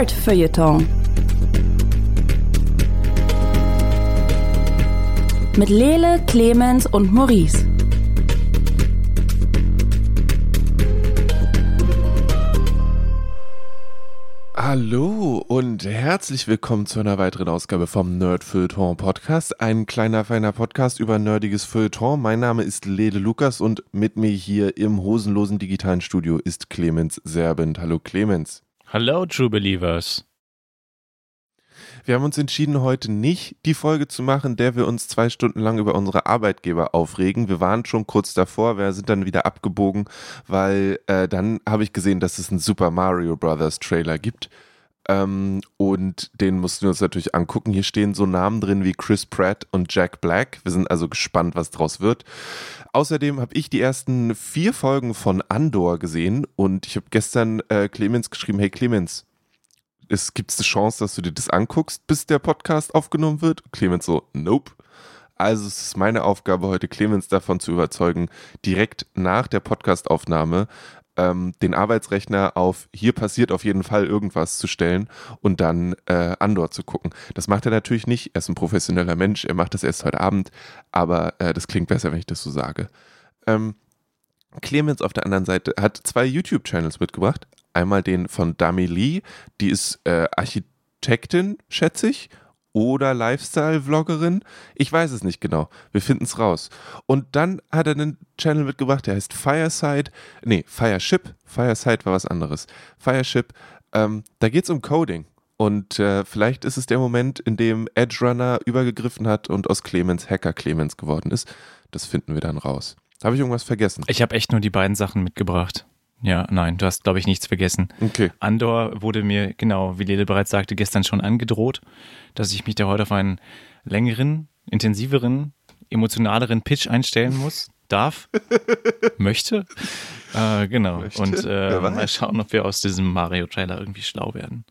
Nerd Feuilleton. Mit Lele, Clemens und Maurice. Hallo und herzlich willkommen zu einer weiteren Ausgabe vom Nerd Feuilleton Podcast. Ein kleiner, feiner Podcast über nerdiges Feuilleton. Mein Name ist Lede Lukas und mit mir hier im hosenlosen digitalen Studio ist Clemens Serbent. Hallo Clemens. Hallo True Believers. Wir haben uns entschieden, heute nicht die Folge zu machen, der wir uns zwei Stunden lang über unsere Arbeitgeber aufregen. Wir waren schon kurz davor, wir sind dann wieder abgebogen, weil äh, dann habe ich gesehen, dass es einen Super Mario Brothers Trailer gibt. Ähm, und den mussten wir uns natürlich angucken. Hier stehen so Namen drin wie Chris Pratt und Jack Black. Wir sind also gespannt, was draus wird. Außerdem habe ich die ersten vier Folgen von Andor gesehen und ich habe gestern äh, Clemens geschrieben, hey Clemens, es gibt eine Chance, dass du dir das anguckst, bis der Podcast aufgenommen wird? Clemens so, nope. Also es ist meine Aufgabe heute, Clemens davon zu überzeugen, direkt nach der Podcastaufnahme ähm, den Arbeitsrechner auf hier passiert auf jeden Fall irgendwas zu stellen und dann äh, Andor zu gucken. Das macht er natürlich nicht. Er ist ein professioneller Mensch. Er macht das erst heute Abend, aber äh, das klingt besser, wenn ich das so sage. Ähm, Clemens auf der anderen Seite hat zwei YouTube-Channels mitgebracht. Einmal den von Dami Lee, die ist äh, Architektin, schätze ich, oder Lifestyle-Vloggerin. Ich weiß es nicht genau. Wir finden es raus. Und dann hat er einen Channel mitgebracht, der heißt Fireside. Nee, Fireship. Fireside war was anderes. Fireship. Ähm, da geht es um Coding. Und äh, vielleicht ist es der Moment, in dem Edge Runner übergegriffen hat und aus Clemens Hacker Clemens geworden ist. Das finden wir dann raus. Habe ich irgendwas vergessen? Ich habe echt nur die beiden Sachen mitgebracht. Ja, nein, du hast, glaube ich, nichts vergessen. Okay. Andor wurde mir, genau, wie Lele bereits sagte, gestern schon angedroht, dass ich mich da heute auf einen längeren, intensiveren, emotionaleren Pitch einstellen muss, darf, möchte. Äh, genau. Möchte? Und äh, mal schauen, ob wir aus diesem Mario-Trailer irgendwie schlau werden.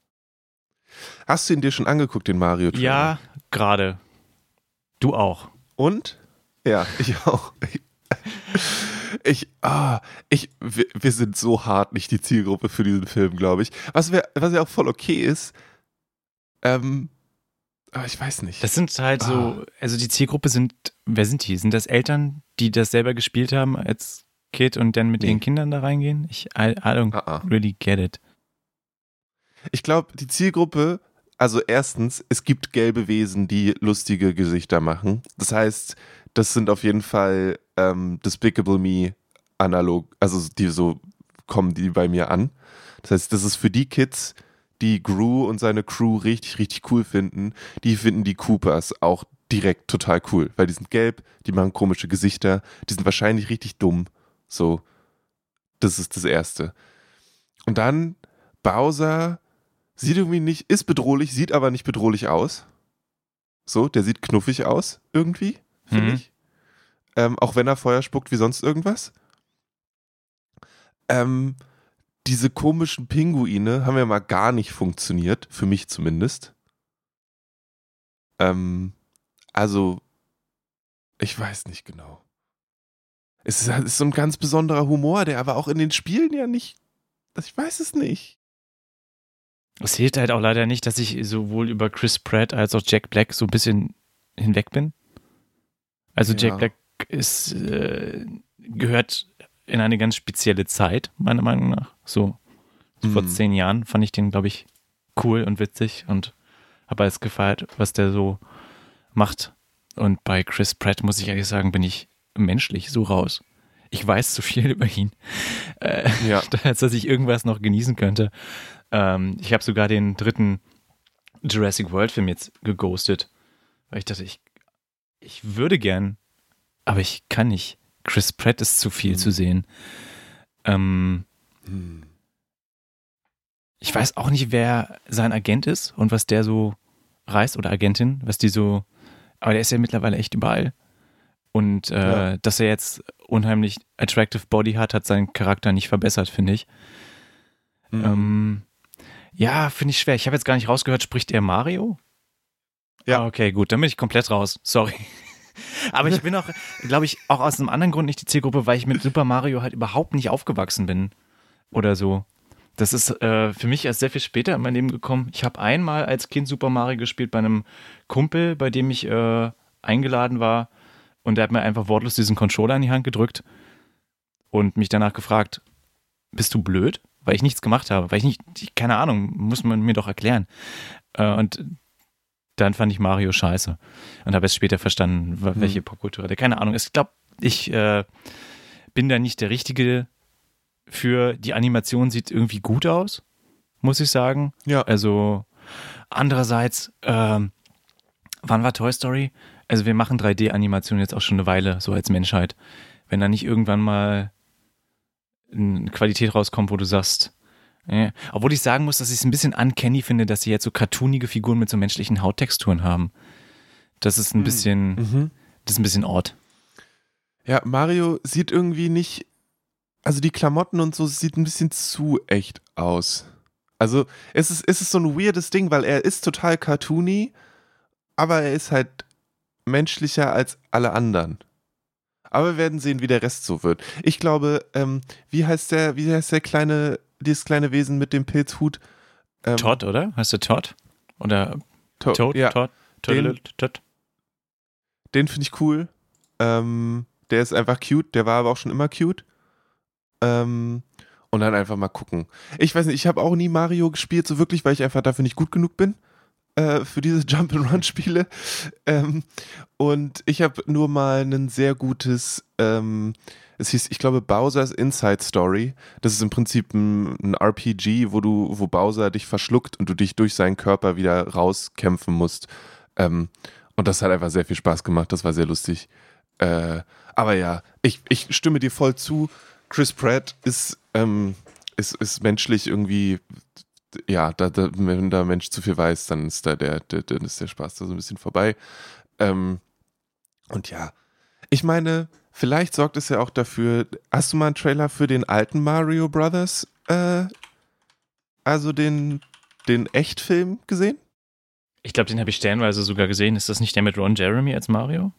Hast du ihn dir schon angeguckt, den mario -Trailer? Ja, gerade. Du auch. Und? Ja, ich auch. Ich, ah, ich, wir, wir sind so hart nicht die Zielgruppe für diesen Film, glaube ich. Was, wär, was ja auch voll okay ist. Ähm, aber ich weiß nicht. Das sind halt so, also die Zielgruppe sind, wer sind die? Sind das Eltern, die das selber gespielt haben als Kid und dann mit Nee. ihren Kindern da reingehen? Ich, I, I don't Ah, ah. really get it. Ich glaube, die Zielgruppe, also erstens, es gibt gelbe Wesen, die lustige Gesichter machen. Das heißt, das sind auf jeden Fall ähm, Despicable Me analog, also die so kommen die bei mir an. Das heißt, das ist für die Kids, die Gru und seine Crew richtig, richtig cool finden, die finden die Coopers auch direkt total cool, weil die sind gelb, die machen komische Gesichter, die sind wahrscheinlich richtig dumm. So, das ist das Erste. Und dann Bowser sieht irgendwie nicht, ist bedrohlich, sieht aber nicht bedrohlich aus. So, der sieht knuffig aus, irgendwie, finde Mhm. ich. Ähm, auch wenn er Feuer spuckt wie sonst irgendwas. Ähm, diese komischen Pinguine haben ja mal gar nicht funktioniert, für mich zumindest. Ähm, also, ich weiß nicht genau. Es ist, es ist so ein ganz besonderer Humor, der aber auch in den Spielen ja nicht. Ich weiß es nicht. Es hilft halt auch leider nicht, dass ich sowohl über Chris Pratt als auch Jack Black so ein bisschen hinweg bin. Also Ja. Jack Black ist, äh, gehört in eine ganz spezielle Zeit, meiner Meinung nach. So vor Mhm. zehn Jahren fand ich den, glaube ich, cool und witzig und habe alles gefeiert, was der so macht. Und bei Chris Pratt, muss ich ehrlich sagen, bin ich menschlich so raus. Ich weiß zu viel über ihn, äh, Ja. als dass ich irgendwas noch genießen könnte. Ähm, ich habe sogar den dritten Jurassic World Film jetzt geghostet, weil ich dachte, ich, ich würde gern, aber ich kann nicht. Chris Pratt ist zu viel Mhm. zu sehen. Ähm, Hm. ich weiß auch nicht, wer sein Agent ist und was der so reißt oder Agentin, was die so. Aber der ist ja mittlerweile echt überall. Und äh, Ja. dass er jetzt unheimlich attractive Body hat, hat seinen Charakter nicht verbessert, finde ich. Hm. Ähm, ja, finde ich schwer. Ich habe jetzt gar nicht rausgehört, spricht er Mario? Ja. Ah, okay, gut, dann bin ich komplett raus. Sorry. Aber ich bin auch, glaube ich, auch aus einem anderen Grund nicht die Zielgruppe, weil ich mit Super Mario halt überhaupt nicht aufgewachsen bin. Oder so. Das ist äh, für mich erst sehr viel später in mein Leben gekommen. Ich habe einmal als Kind Super Mario gespielt bei einem Kumpel, bei dem ich äh, eingeladen war. Und der hat mir einfach wortlos diesen Controller in die Hand gedrückt und mich danach gefragt, bist du blöd? Weil ich nichts gemacht habe. Weil ich nicht, ich, keine Ahnung, muss man mir doch erklären. Äh, und dann fand ich Mario scheiße. Und habe es später verstanden, welche hm. Popkultur hatte. Keine Ahnung. Ich glaube, ich äh, bin da nicht der Richtige für. Die Animation sieht irgendwie gut aus, muss ich sagen. Ja. Also andererseits, ähm, wann war Toy Story? Also wir machen 3D-Animation jetzt auch schon eine Weile, so als Menschheit. Wenn da nicht irgendwann mal eine Qualität rauskommt, wo du sagst, ja. Obwohl ich sagen muss, dass ich es ein bisschen uncanny finde, dass sie jetzt so cartoonige Figuren mit so menschlichen Hauttexturen haben. Das ist ein hm. bisschen, mhm. das ist ein bisschen Ort. Ja, Mario sieht irgendwie nicht, also die Klamotten und so sieht ein bisschen zu echt aus. Also es ist, es ist so ein weirdes Ding, weil er ist total cartoony, aber er ist halt menschlicher als alle anderen. Aber wir werden sehen, wie der Rest so wird. Ich glaube, ähm, wie heißt der, wie heißt der kleine, dieses kleine Wesen mit dem Pilzhut? Ähm, Todd, oder? Heißt der Todd? Oder to Toad? Ja. Todd? Den, Todd? Den finde ich cool. Ähm, der ist einfach cute. Der war aber auch schon immer cute. Ähm, und dann einfach mal gucken. Ich weiß nicht, ich habe auch nie Mario gespielt, so wirklich, weil ich einfach dafür nicht gut genug bin äh, für diese Jump-and-Run-Spiele. Ähm, und ich habe nur mal ein sehr gutes, ähm, es hieß, ich glaube, Bowser's Inside Story. Das ist im Prinzip ein, ein, RPG, wo du, wo Bowser dich verschluckt und du dich durch seinen Körper wieder rauskämpfen musst. Ähm, und das hat einfach sehr viel Spaß gemacht. Das war sehr lustig. Äh, aber ja, ich, ich stimme dir voll zu. Chris Pratt ist, ähm, ist, ist menschlich irgendwie ja, da, da, wenn der Mensch zu viel weiß, dann ist da der, der, dann ist der Spaß da so ein bisschen vorbei. Ähm, und ja, ich meine, vielleicht sorgt es ja auch dafür. Hast du mal einen Trailer für den alten Mario Brothers, äh, also den, den Echtfilm gesehen? Ich glaube, den habe ich stellenweise sogar gesehen. Ist das nicht der mit Ron Jeremy als Mario?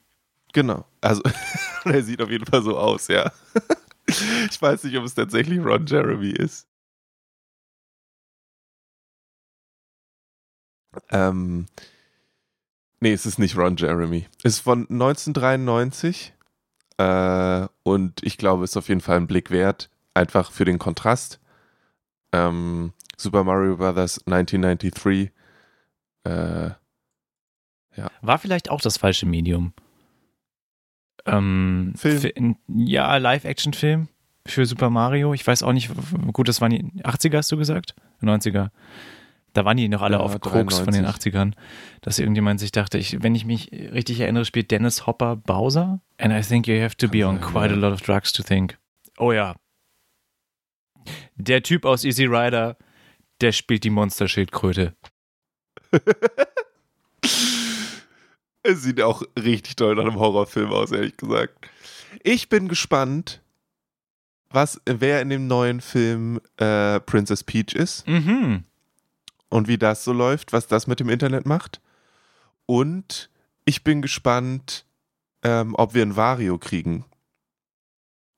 Genau. Also, der sieht auf jeden Fall so aus, ja. ich weiß nicht, ob es tatsächlich Ron Jeremy ist. Ähm, nee, es ist nicht Ron Jeremy. Es ist von 1993 äh, und ich glaube, es ist auf jeden Fall ein Blick wert, einfach für den Kontrast. Ähm, Super Mario Bros. 1993. Äh, ja. War vielleicht auch das falsche Medium. Ähm, Film. ja, Live-Action-Film für Super Mario. Ich weiß auch nicht, gut, das waren die 80er, hast du gesagt? 90er. Da waren die noch alle ja, auf Koks von den 80ern, dass irgendjemand sich dachte, ich, wenn ich mich richtig erinnere, spielt Dennis Hopper Bowser. And I think you have to be on quite a lot of drugs to think. Oh ja. Der Typ aus Easy Rider, der spielt die Monsterschildkröte. es sieht auch richtig toll nach einem Horrorfilm aus, ehrlich gesagt. Ich bin gespannt, was, wer in dem neuen Film äh, Princess Peach ist. Mhm und wie das so läuft, was das mit dem Internet macht. Und ich bin gespannt, ähm, ob wir ein Vario kriegen.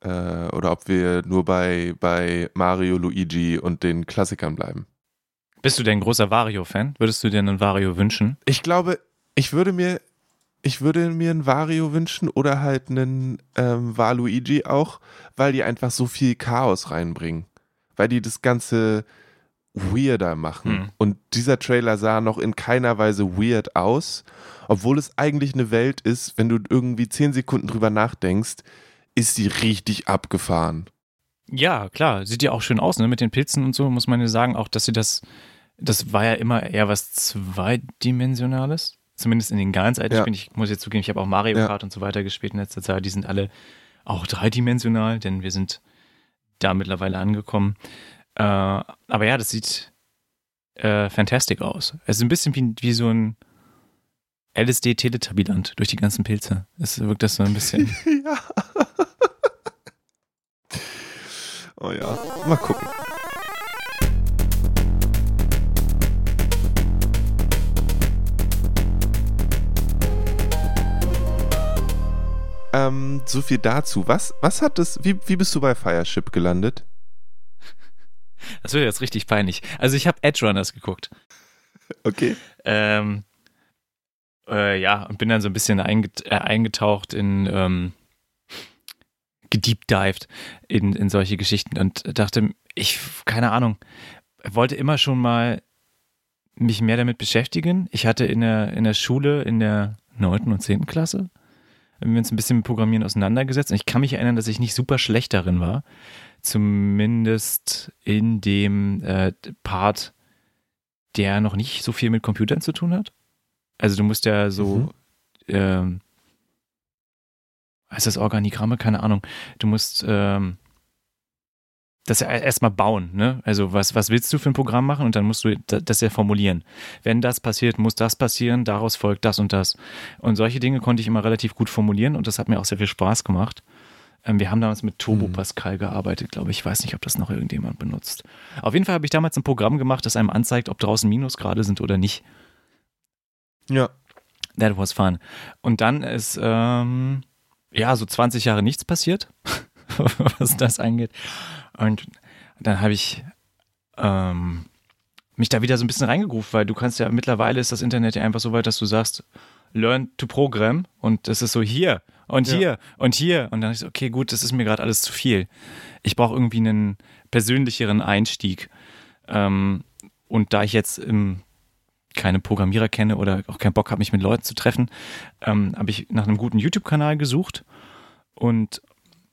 Äh, oder ob wir nur bei, bei Mario, Luigi und den Klassikern bleiben. Bist du denn ein großer Vario-Fan? Würdest du dir einen Vario wünschen? Ich glaube, ich würde mir, ich würde mir einen Vario wünschen oder halt einen ähm, Waluigi auch, weil die einfach so viel Chaos reinbringen. Weil die das ganze, weirder machen. Mhm. Und dieser Trailer sah noch in keiner Weise weird aus, obwohl es eigentlich eine Welt ist, wenn du irgendwie zehn Sekunden drüber nachdenkst, ist sie richtig abgefahren. Ja, klar, sieht ja auch schön aus, ne? Mit den Pilzen und so, muss man ja sagen, auch, dass sie das, das war ja immer eher was Zweidimensionales. Zumindest in den ganz alten ja. Spielen. Ich muss jetzt zugeben, ich habe auch Mario ja. Kart und so weiter gespielt in letzter Zeit. Die sind alle auch dreidimensional, denn wir sind da mittlerweile angekommen. Äh, aber ja, das sieht äh, fantastic aus. Es ist ein bisschen wie, wie so ein LSD-Teletubbyland durch die ganzen Pilze. Es wirkt das so ein bisschen. ja. oh ja, mal gucken. Ähm, so viel dazu. Was, was hat das, wie, wie bist du bei Fireship gelandet? Das wird jetzt richtig peinlich. Also ich habe Edge Runners geguckt. Okay. Ähm, äh, ja, und bin dann so ein bisschen einget äh, eingetaucht in, ähm, gedeepdived in, in solche Geschichten und dachte, ich, keine Ahnung, wollte immer schon mal mich mehr damit beschäftigen. Ich hatte in der, in der Schule, in der 9. und 10. Klasse, haben wir uns ein bisschen mit Programmieren auseinandergesetzt. Und ich kann mich erinnern, dass ich nicht super schlecht darin war. Zumindest in dem äh, Part, der noch nicht so viel mit Computern zu tun hat. Also du musst ja so, Mhm. ähm, heißt das Organigramme? Keine Ahnung. Du musst ähm, das ja erstmal bauen, ne? Also was, was willst du für ein Programm machen und dann musst du da- das ja formulieren. Wenn das passiert, muss das passieren, daraus folgt das und das. Und solche Dinge konnte ich immer relativ gut formulieren und das hat mir auch sehr viel Spaß gemacht. Ähm, wir haben damals mit Turbo Mhm. Pascal gearbeitet, glaube ich. Ich weiß nicht, ob das noch irgendjemand benutzt. Auf jeden Fall habe ich damals ein Programm gemacht, das einem anzeigt, ob draußen Minusgrade sind oder nicht. Ja. That was fun. Und dann ist, ähm, ja, so 20 Jahre nichts passiert, was das angeht. Und dann habe ich ähm, mich da wieder so ein bisschen reingegruft, weil du kannst ja, mittlerweile ist das Internet ja einfach so weit, dass du sagst, learn to program und das ist so hier und Ja. hier und hier. Und dann ist so, okay, gut, das ist mir gerade alles zu viel. Ich brauche irgendwie einen persönlicheren Einstieg. Ähm, und da ich jetzt im keine Programmierer kenne oder auch keinen Bock habe, mich mit Leuten zu treffen, ähm, habe ich nach einem guten YouTube-Kanal gesucht. Und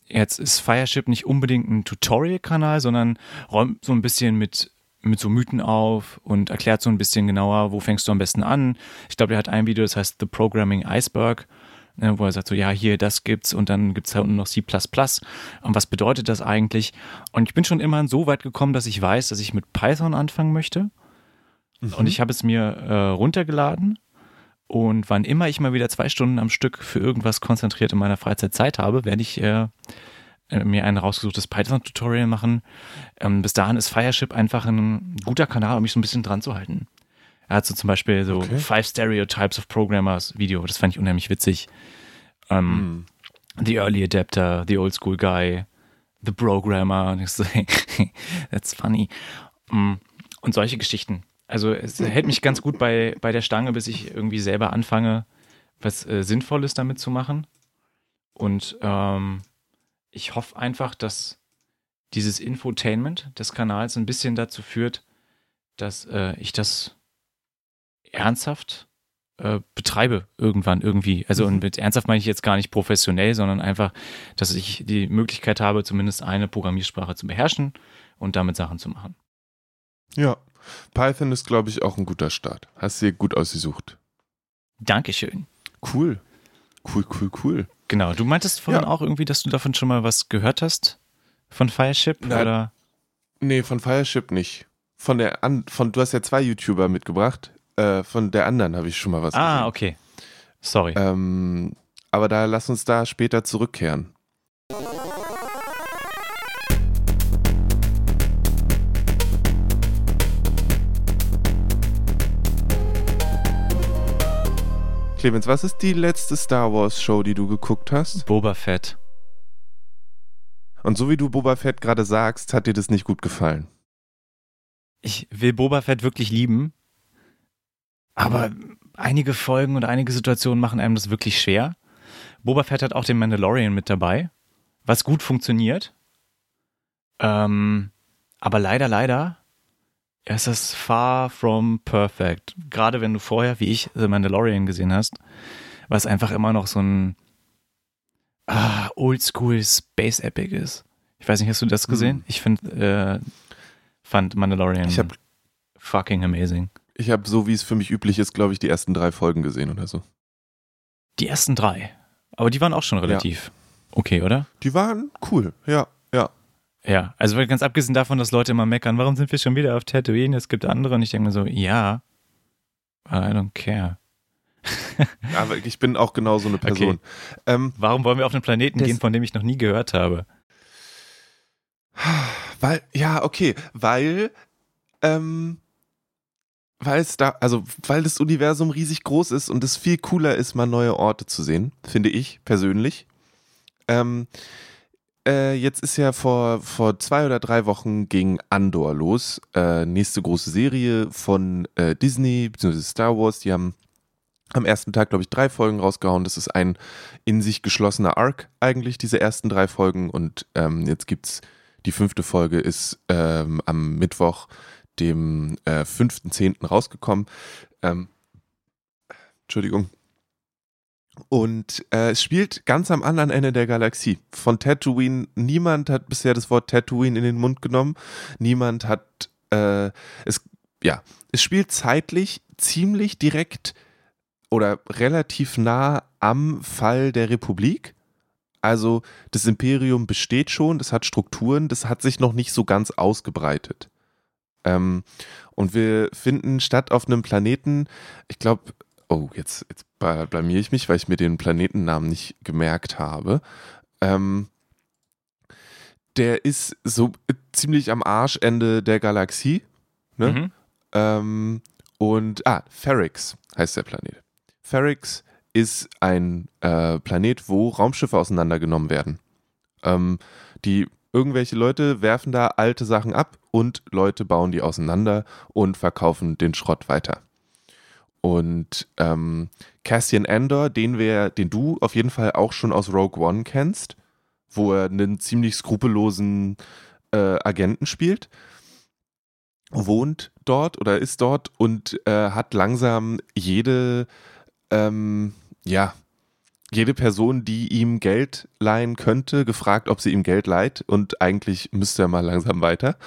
jetzt ist Fireship nicht unbedingt ein Tutorial-Kanal, sondern räumt so ein bisschen mit, mit so Mythen auf und erklärt so ein bisschen genauer, wo fängst du am besten an. Ich glaube, er hat ein Video, das heißt The Programming Iceberg, wo er sagt so, ja, hier, das gibt's und dann gibt's da unten noch C++. Und was bedeutet das eigentlich? Und ich bin schon immerhin so weit gekommen, dass ich weiß, dass ich mit Python anfangen möchte. Und ich habe es mir äh, runtergeladen. Und wann immer ich mal wieder zwei Stunden am Stück für irgendwas konzentriert in meiner Freizeit Zeit habe, werde ich äh, äh, mir ein rausgesuchtes Python-Tutorial machen. Ähm, bis dahin ist Fireship einfach ein guter Kanal, um mich so ein bisschen dran zu halten. Er hat so zum Beispiel so Okay. Five Stereotypes of Programmers Video, das fand ich unheimlich witzig. Ähm, Hm. The Early Adapter, The Old School Guy, The Programmer. Und ich so, that's funny. Mm, Und solche Geschichten. Also es hält mich ganz gut bei, bei der Stange, bis ich irgendwie selber anfange, was äh, Sinnvolles damit zu machen. Und ähm, ich hoffe einfach, dass dieses Infotainment des Kanals ein bisschen dazu führt, dass äh, ich das ernsthaft äh, betreibe irgendwann irgendwie. Also und mit ernsthaft meine ich jetzt gar nicht professionell, sondern einfach, dass ich die Möglichkeit habe, zumindest eine Programmiersprache zu beherrschen und damit Sachen zu machen. Ja. Python ist, glaube ich, auch ein guter Start. Hast dir gut ausgesucht. Dankeschön. Cool. Cool, cool, cool. Genau, du meintest vorhin Ja. auch irgendwie, dass du davon schon mal was gehört hast? Von Fireship? Nein. Oder? Nee, von Fireship nicht. Von der an, von du hast ja zwei YouTuber mitgebracht. Äh, von der anderen habe ich schon mal was Ah, gesehen. okay. Sorry. Ähm, aber da lass uns da später zurückkehren. Clemens, was ist die letzte Star Wars Show, die du geguckt hast? Boba Fett. Und so wie du Boba Fett gerade sagst, hat dir das nicht gut gefallen. Ich will Boba Fett wirklich lieben, aber einige Folgen und einige Situationen machen einem das wirklich schwer. Boba Fett hat auch den Mandalorian mit dabei, was gut funktioniert. Ähm, aber leider, leider ist es far from perfect. Gerade wenn du vorher, wie ich, The Mandalorian gesehen hast, was einfach immer noch so ein ah, Oldschool Space Epic ist. Ich weiß nicht, hast du das gesehen? Mhm. Ich finde, äh, fand Mandalorian Ich habe fucking amazing. Ich hab, so wie es für mich üblich ist, glaube ich, die ersten drei Folgen gesehen oder so. Die ersten drei. Aber die waren auch schon relativ okay, oder? Die waren cool, ja, ja. Ja, also ganz abgesehen davon, dass Leute immer meckern, warum sind wir schon wieder auf Tatooine? Es gibt andere und ich denke mir so, ja, I don't care. Aber ich bin auch genau so eine Person. Ähm, Warum wollen wir auf einen Planeten gehen, von dem ich noch nie gehört habe? Weil, ja, okay, weil, ähm, weil es da, also, weil das Universum riesig groß ist und es viel cooler ist, mal neue Orte zu sehen, finde ich persönlich. Ähm, äh, jetzt ist ja vor, vor zwei oder drei Wochen ging Andor los. Äh, nächste große Serie von äh, Disney bzw. Star Wars. Die haben am ersten Tag, glaube ich, drei Folgen rausgehauen. Das ist ein in sich geschlossener Arc eigentlich, diese ersten drei Folgen. Und ähm, jetzt gibt's die fünfte Folge ist ähm, am Mittwoch, dem äh, 5.10. rausgekommen. Ähm, Entschuldigung. Und äh, es spielt ganz am anderen Ende der Galaxie. Von Tatooine, niemand hat bisher das Wort Tatooine in den Mund genommen. Niemand hat, äh, es, ja, es spielt zeitlich ziemlich direkt oder relativ nah am Fall der Republik. Also das Imperium besteht schon, das hat Strukturen, das hat sich noch nicht so ganz ausgebreitet. Ähm, und wir finden statt auf einem Planeten, ich glaube, oh, jetzt, jetzt blamier ich mich, weil ich mir den Planetennamen nicht gemerkt habe. Ähm, der ist so ziemlich am Arschende der Galaxie. Ne? Mhm. Ähm, und, ah, Ferrix heißt der Planet. Ferrix ist ein äh, Planet, wo Raumschiffe auseinandergenommen werden. Ähm, die irgendwelche Leute werfen da alte Sachen ab und Leute bauen die auseinander und verkaufen den Schrott weiter. Und ähm, Cassian Andor, den wir, den du auf jeden Fall auch schon aus Rogue One kennst, wo er einen ziemlich skrupellosen äh, Agenten spielt, wohnt dort oder ist dort und äh, hat langsam jede ähm, ja, jede Person, die ihm Geld leihen könnte, gefragt, ob sie ihm Geld leiht und eigentlich müsste er mal langsam weiter.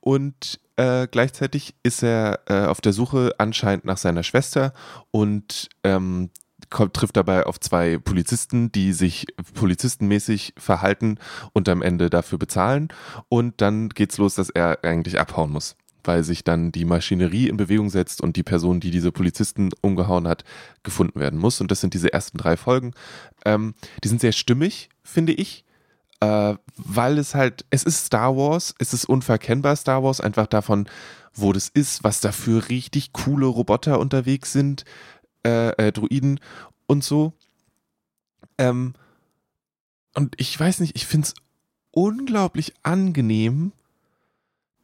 Und äh, gleichzeitig ist er äh, auf der Suche anscheinend nach seiner Schwester und ähm, kommt, trifft dabei auf zwei Polizisten, die sich polizistenmäßig verhalten und am Ende dafür bezahlen. Und dann geht's los, dass er eigentlich abhauen muss weil sich dann die Maschinerie in Bewegung setzt und die Person, die diese Polizisten umgehauen hat, gefunden werden muss. Und das sind diese ersten drei Folgen. Ähm, die sind sehr stimmig, finde ich. Äh, weil es halt, es ist Star Wars, es ist unverkennbar Star Wars, einfach davon, wo das ist, was da für richtig coole Roboter unterwegs sind, äh, äh, Druiden und so. Ähm, und ich weiß nicht, ich finde es unglaublich angenehm,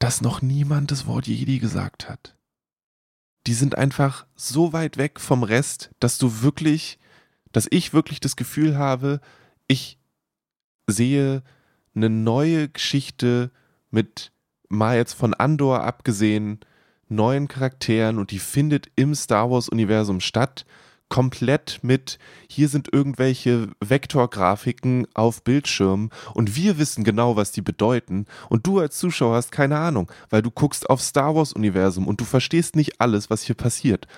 dass noch niemand das Wort Jedi gesagt hat. Die sind einfach so weit weg vom Rest, dass du wirklich, dass ich wirklich das Gefühl habe, ich sehe eine neue Geschichte mit mal jetzt von Andor abgesehen, neuen Charakteren und die findet im Star Wars Universum statt komplett mit, hier sind irgendwelche Vektorgrafiken auf Bildschirmen und wir wissen genau, was die bedeuten und du als Zuschauer hast keine Ahnung, weil du guckst auf Star Wars Universum und du verstehst nicht alles, was hier passiert.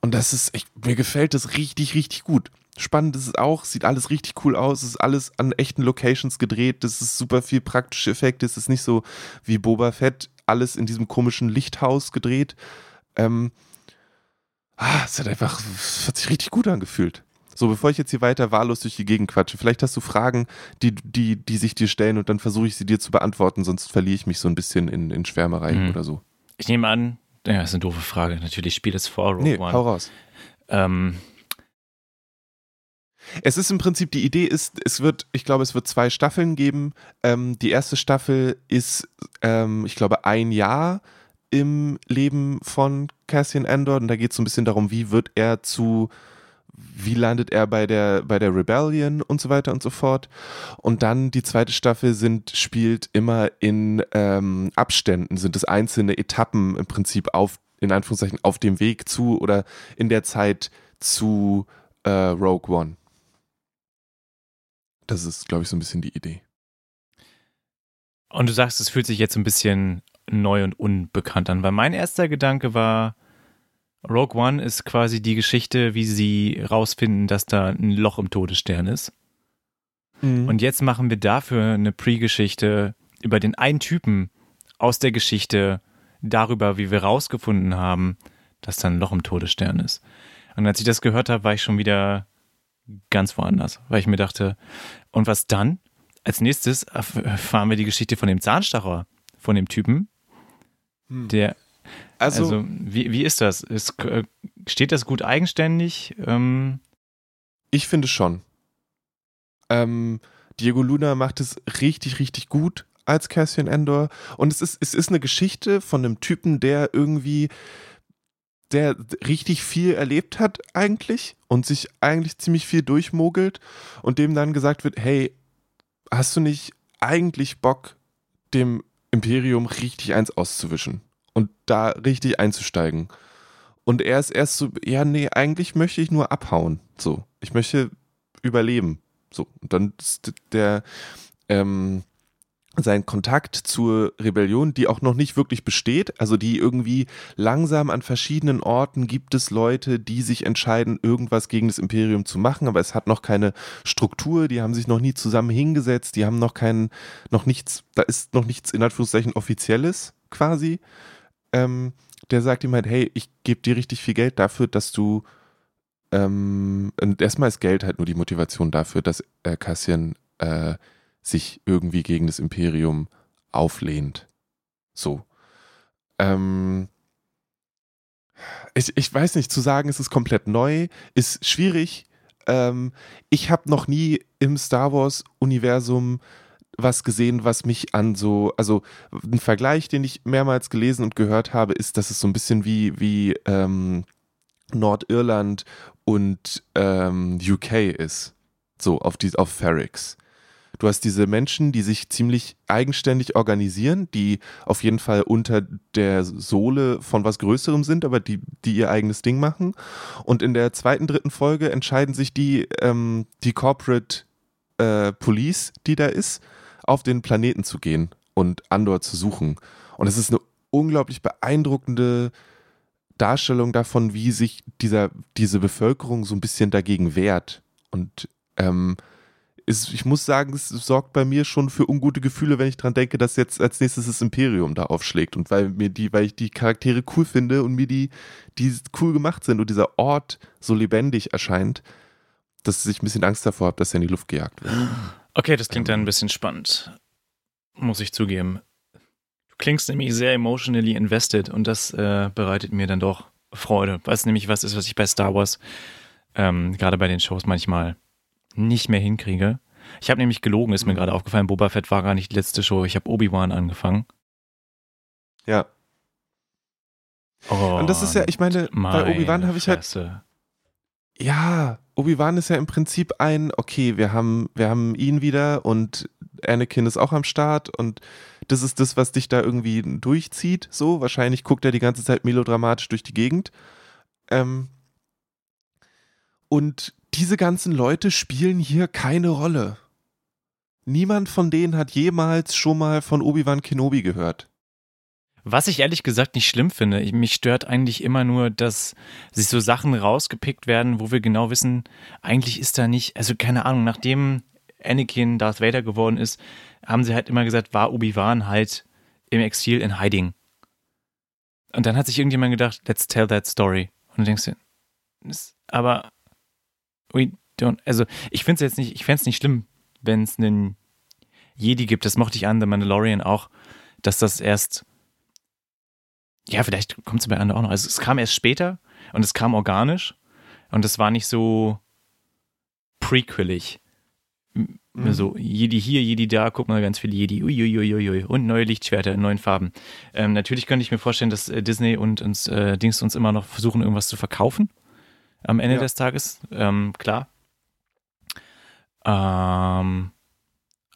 Und das ist, echt, mir gefällt das richtig, richtig gut. Spannend ist es auch, sieht alles richtig cool aus, ist alles an echten Locations gedreht, das ist super viel praktische Effekte, es ist nicht so wie Boba Fett, alles in diesem komischen Lichthaus gedreht. Ähm, ah, es hat einfach, es hat sich richtig gut angefühlt. So, bevor ich jetzt hier weiter wahllos durch die Gegend quatsche, vielleicht hast du Fragen, die, die, die sich dir stellen und dann versuche ich sie dir zu beantworten, sonst verliere ich mich so ein bisschen in, in Schwärmerei mhm. oder so. Ich nehme an, ja, das ist eine doofe Frage. Natürlich spiel es vor Rogue nee, One. hau raus. Ähm, es ist im Prinzip, die Idee ist, es wird, ich glaube, es wird zwei Staffeln geben. Ähm, die erste Staffel ist, ähm, ich glaube, ein Jahr im Leben von Cassian Andor und da geht es so ein bisschen darum, wie wird er zu, wie landet er bei der, bei der Rebellion und so weiter und so fort. Und dann die zweite Staffel sind, spielt immer in ähm, Abständen, sind es einzelne Etappen im Prinzip auf, in Anführungszeichen, auf dem Weg zu oder in der Zeit zu äh, Rogue One. Das ist, glaube ich, so ein bisschen die Idee. Und du sagst, es fühlt sich jetzt ein bisschen neu und unbekannt an, weil mein erster Gedanke war, Rogue One ist quasi die Geschichte, wie sie rausfinden, dass da ein Loch im Todesstern ist. Mhm. Und jetzt machen wir dafür eine Pre-Geschichte über den einen Typen aus der Geschichte, darüber, wie wir rausgefunden haben, dass da ein Loch im Todesstern ist. Und als ich das gehört habe, war ich schon wieder ganz woanders, weil ich mir dachte, und was dann? Als nächstes erfahren wir die Geschichte von dem Zahnstacher, von dem Typen, hm. Der, also, also, wie, wie ist das? Ist, äh, steht das gut eigenständig? Ähm ich finde schon. Ähm, Diego Luna macht es richtig, richtig gut als Cassian Endor. Und es ist, es ist eine Geschichte von einem Typen, der irgendwie, der richtig viel erlebt hat eigentlich und sich eigentlich ziemlich viel durchmogelt und dem dann gesagt wird, hey, hast du nicht eigentlich Bock, dem Imperium richtig eins auszuwischen und da richtig einzusteigen? Und er ist erst so, ja, nee, eigentlich möchte ich nur abhauen. So, ich möchte überleben. So, und dann ist der, ähm, sein Kontakt zur Rebellion, die auch noch nicht wirklich besteht, also die irgendwie langsam an verschiedenen Orten gibt es Leute, die sich entscheiden, irgendwas gegen das Imperium zu machen, aber es hat noch keine Struktur, die haben sich noch nie zusammen hingesetzt, die haben noch keinen, noch nichts, da ist noch nichts in Anführungszeichen offizielles quasi. Ähm, der sagt ihm halt, hey, ich gebe dir richtig viel Geld dafür, dass du ähm, und erstmal ist Geld halt nur die Motivation dafür, dass äh, Cassian äh, sich irgendwie gegen das Imperium auflehnt. So. Ähm, ich, ich weiß nicht, zu sagen, es ist komplett neu, ist schwierig. Ähm, ich habe noch nie im Star Wars-Universum was gesehen, was mich an so, also ein Vergleich, den ich mehrmals gelesen und gehört habe, ist, dass es so ein bisschen wie, wie ähm, Nordirland und ähm, UK ist. So, auf, die, auf Ferrix. Du hast diese Menschen, die sich ziemlich eigenständig organisieren, die auf jeden Fall unter der Sohle von was Größerem sind, aber die, die ihr eigenes Ding machen. Und in der zweiten, dritten Folge entscheiden sich die, ähm, die Corporate äh, Police, die da ist, auf den Planeten zu gehen und Andor zu suchen. Und es ist eine unglaublich beeindruckende Darstellung davon, wie sich dieser, diese Bevölkerung so ein bisschen dagegen wehrt. Und ähm, ist, ich muss sagen, es sorgt bei mir schon für ungute Gefühle, wenn ich dran denke, dass jetzt als nächstes das Imperium da aufschlägt. Und weil mir die, weil ich die Charaktere cool finde und mir die, die cool gemacht sind und dieser Ort so lebendig erscheint, dass ich ein bisschen Angst davor habe, dass er in die Luft gejagt wird. Okay, das klingt dann ein bisschen spannend. Muss ich zugeben. Du klingst nämlich sehr emotionally invested und das äh, bereitet mir dann doch Freude. Was nämlich was ist, was ich bei Star Wars ähm, gerade bei den Shows manchmal nicht mehr hinkriege. Ich habe nämlich gelogen, ist mir mhm. gerade aufgefallen. Boba Fett war gar nicht die letzte Show. Ich habe Obi-Wan angefangen. Ja. Und, und das ist ja, ich meine, bei Obi-Wan habe ich halt. Ja, Obi-Wan ist ja im Prinzip ein, okay, wir haben, wir haben ihn wieder und Anakin ist auch am Start und das ist das, was dich da irgendwie durchzieht, so. Wahrscheinlich guckt er die ganze Zeit melodramatisch durch die Gegend. Ähm, und diese ganzen Leute spielen hier keine Rolle. Niemand von denen hat jemals schon mal von Obi-Wan Kenobi gehört. Was ich ehrlich gesagt nicht schlimm finde, mich stört eigentlich immer nur, dass sich so Sachen rausgepickt werden, wo wir genau wissen, eigentlich ist da nicht, also keine Ahnung, nachdem Anakin Darth Vader geworden ist, haben sie halt immer gesagt, war Obi-Wan halt im Exil in Hiding. Und dann hat sich irgendjemand gedacht, let's tell that story. Und du denkst dir, aber we don't, also ich finde es jetzt nicht, ich fände es nicht schlimm, wenn es einen Jedi gibt, das mochte ich an The Mandalorian auch, dass das erst ja, vielleicht kommt es bei anderen auch noch. Also es kam erst später und es kam organisch und es war nicht so prequelig. Mhm. So, Jedi hier, Jedi da, guck mal, ganz viele Jedi, uiuiuiui, und neue Lichtschwerter in neuen Farben. Ähm, natürlich könnte ich mir vorstellen, dass äh, Disney und uns äh, Dings uns immer noch versuchen, irgendwas zu verkaufen am Ende ja. des Tages. Ähm, klar. Ähm,